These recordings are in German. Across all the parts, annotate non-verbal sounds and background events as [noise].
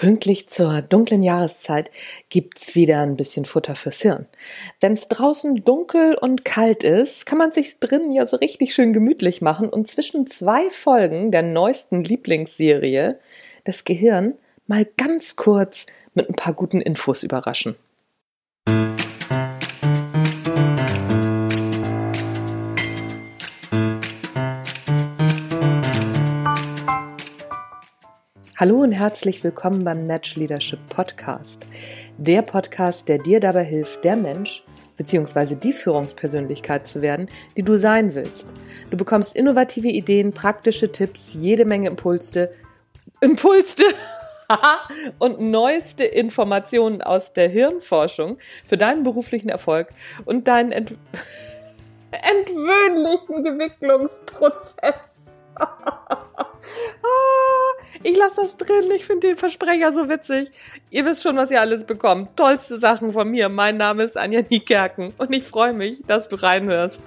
Pünktlich zur dunklen Jahreszeit gibt's wieder ein bisschen Futter fürs Hirn. Wenn's draußen dunkel und kalt ist, kann man sich's drinnen ja so richtig schön gemütlich machen und zwischen zwei Folgen der neuesten Lieblingsserie das Gehirn mal ganz kurz mit ein paar guten Infos überraschen. Hallo und herzlich willkommen beim Natural Leadership Podcast. Der Podcast, der dir dabei hilft, der Mensch bzw. die Führungspersönlichkeit zu werden, die du sein willst. Du bekommst innovative Ideen, praktische Tipps, jede Menge Impulse, Impulse [laughs] und neueste Informationen aus der Hirnforschung für deinen beruflichen Erfolg und deinen ent [laughs] entwöhnlichen Gewicklungsprozess. [laughs] Ich lasse das drin. Ich finde den Versprecher so witzig. Ihr wisst schon, was ihr alles bekommt. Tollste Sachen von mir. Mein Name ist Anja Niekerken und ich freue mich, dass du reinhörst.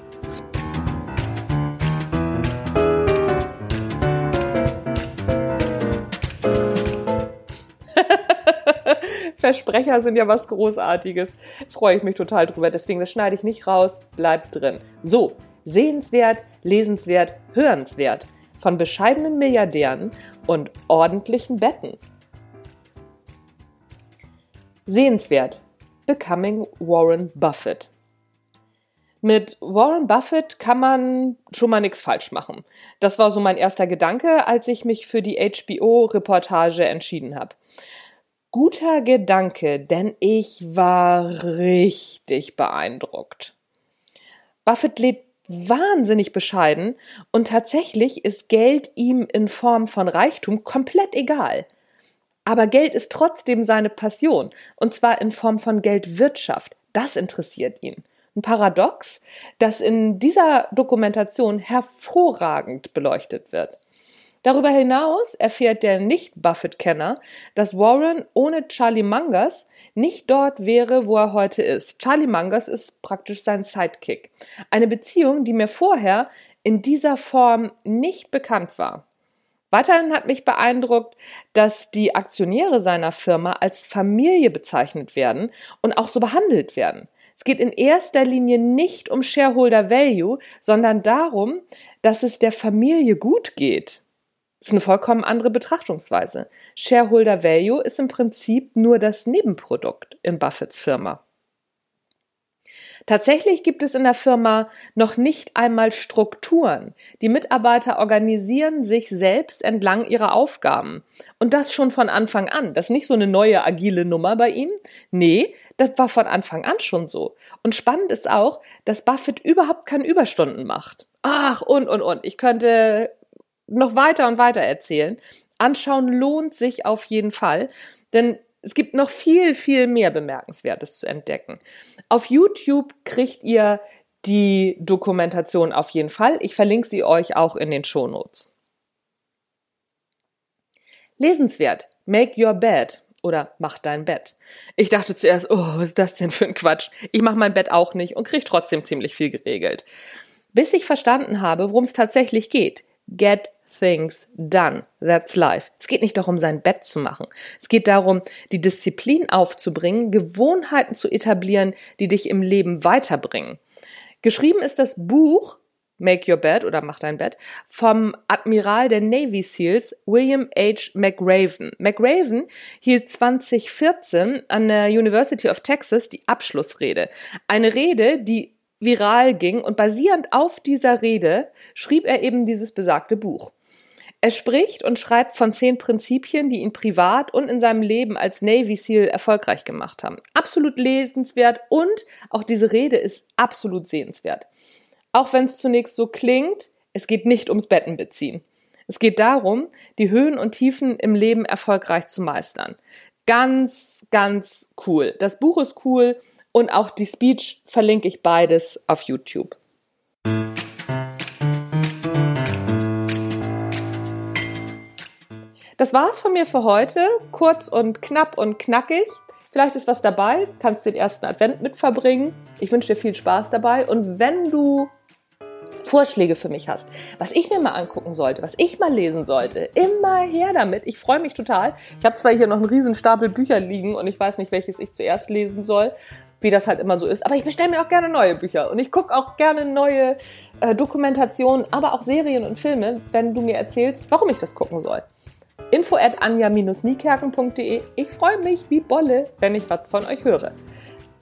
[laughs] Versprecher sind ja was Großartiges. Freue ich mich total drüber. Deswegen, das schneide ich nicht raus. Bleibt drin. So, sehenswert, lesenswert, hörenswert von bescheidenen Milliardären und ordentlichen Betten. Sehenswert. Becoming Warren Buffett. Mit Warren Buffett kann man schon mal nichts falsch machen. Das war so mein erster Gedanke, als ich mich für die HBO-Reportage entschieden habe. Guter Gedanke, denn ich war richtig beeindruckt. Buffett lebt wahnsinnig bescheiden und tatsächlich ist Geld ihm in Form von Reichtum komplett egal. Aber Geld ist trotzdem seine Passion und zwar in Form von Geldwirtschaft. Das interessiert ihn. Ein Paradox, das in dieser Dokumentation hervorragend beleuchtet wird. Darüber hinaus erfährt der Nicht-Buffett-Kenner, dass Warren ohne Charlie Mangers nicht dort wäre, wo er heute ist. Charlie Mangers ist praktisch sein Sidekick. Eine Beziehung, die mir vorher in dieser Form nicht bekannt war. Weiterhin hat mich beeindruckt, dass die Aktionäre seiner Firma als Familie bezeichnet werden und auch so behandelt werden. Es geht in erster Linie nicht um Shareholder Value, sondern darum, dass es der Familie gut geht. Das ist eine vollkommen andere Betrachtungsweise. Shareholder Value ist im Prinzip nur das Nebenprodukt in Buffetts Firma. Tatsächlich gibt es in der Firma noch nicht einmal Strukturen. Die Mitarbeiter organisieren sich selbst entlang ihrer Aufgaben. Und das schon von Anfang an. Das ist nicht so eine neue agile Nummer bei ihm. Nee, das war von Anfang an schon so. Und spannend ist auch, dass Buffett überhaupt keine Überstunden macht. Ach, und, und, und. Ich könnte noch weiter und weiter erzählen. Anschauen lohnt sich auf jeden Fall, denn es gibt noch viel, viel mehr Bemerkenswertes zu entdecken. Auf YouTube kriegt ihr die Dokumentation auf jeden Fall. Ich verlinke sie euch auch in den Shownotes. Lesenswert. Make your bed oder mach dein Bett. Ich dachte zuerst, oh, was ist das denn für ein Quatsch? Ich mache mein Bett auch nicht und kriege trotzdem ziemlich viel geregelt. Bis ich verstanden habe, worum es tatsächlich geht. Get things done. That's life. Es geht nicht darum, sein Bett zu machen. Es geht darum, die Disziplin aufzubringen, Gewohnheiten zu etablieren, die dich im Leben weiterbringen. Geschrieben ist das Buch Make Your Bed oder Mach dein Bett vom Admiral der Navy SEALs William H. McRaven. McRaven hielt 2014 an der University of Texas die Abschlussrede. Eine Rede, die viral ging und basierend auf dieser Rede schrieb er eben dieses besagte Buch. Er spricht und schreibt von zehn Prinzipien, die ihn privat und in seinem Leben als Navy SEAL erfolgreich gemacht haben. Absolut lesenswert und auch diese Rede ist absolut sehenswert. Auch wenn es zunächst so klingt, es geht nicht ums Bettenbeziehen. Es geht darum, die Höhen und Tiefen im Leben erfolgreich zu meistern. Ganz, ganz cool. Das Buch ist cool und auch die Speech verlinke ich beides auf YouTube. Das war's von mir für heute. Kurz und knapp und knackig. Vielleicht ist was dabei, kannst den ersten Advent mit verbringen. Ich wünsche dir viel Spaß dabei und wenn du Vorschläge für mich hast, was ich mir mal angucken sollte, was ich mal lesen sollte, immer her damit. Ich freue mich total. Ich habe zwar hier noch einen riesen Stapel Bücher liegen und ich weiß nicht, welches ich zuerst lesen soll, wie das halt immer so ist, aber ich bestelle mir auch gerne neue Bücher und ich gucke auch gerne neue äh, Dokumentationen, aber auch Serien und Filme, wenn du mir erzählst, warum ich das gucken soll. Info at anja-niekerken.de. Ich freue mich wie Bolle, wenn ich was von euch höre.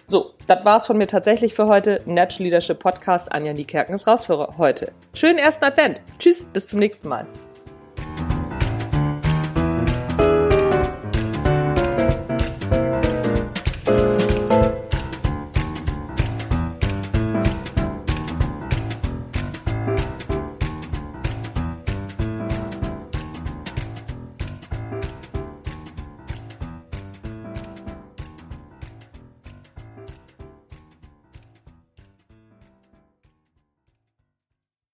So, das war's von mir tatsächlich für heute. Natural Leadership Podcast. Anja Niekerken ist raus für heute. Schönen ersten Advent. Tschüss, bis zum nächsten Mal.